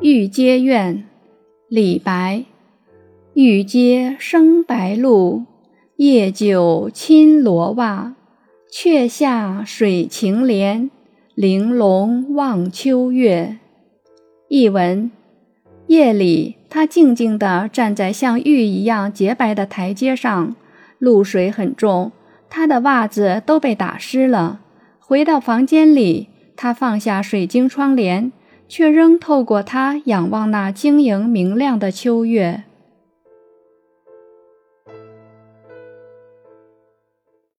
玉阶怨，李白。玉阶生白露，夜久侵罗袜。却下水晴帘，玲珑望秋月。译文：夜里，他静静地站在像玉一样洁白的台阶上，露水很重，他的袜子都被打湿了。回到房间里，他放下水晶窗帘。却仍透过它仰望那晶莹明亮的秋月。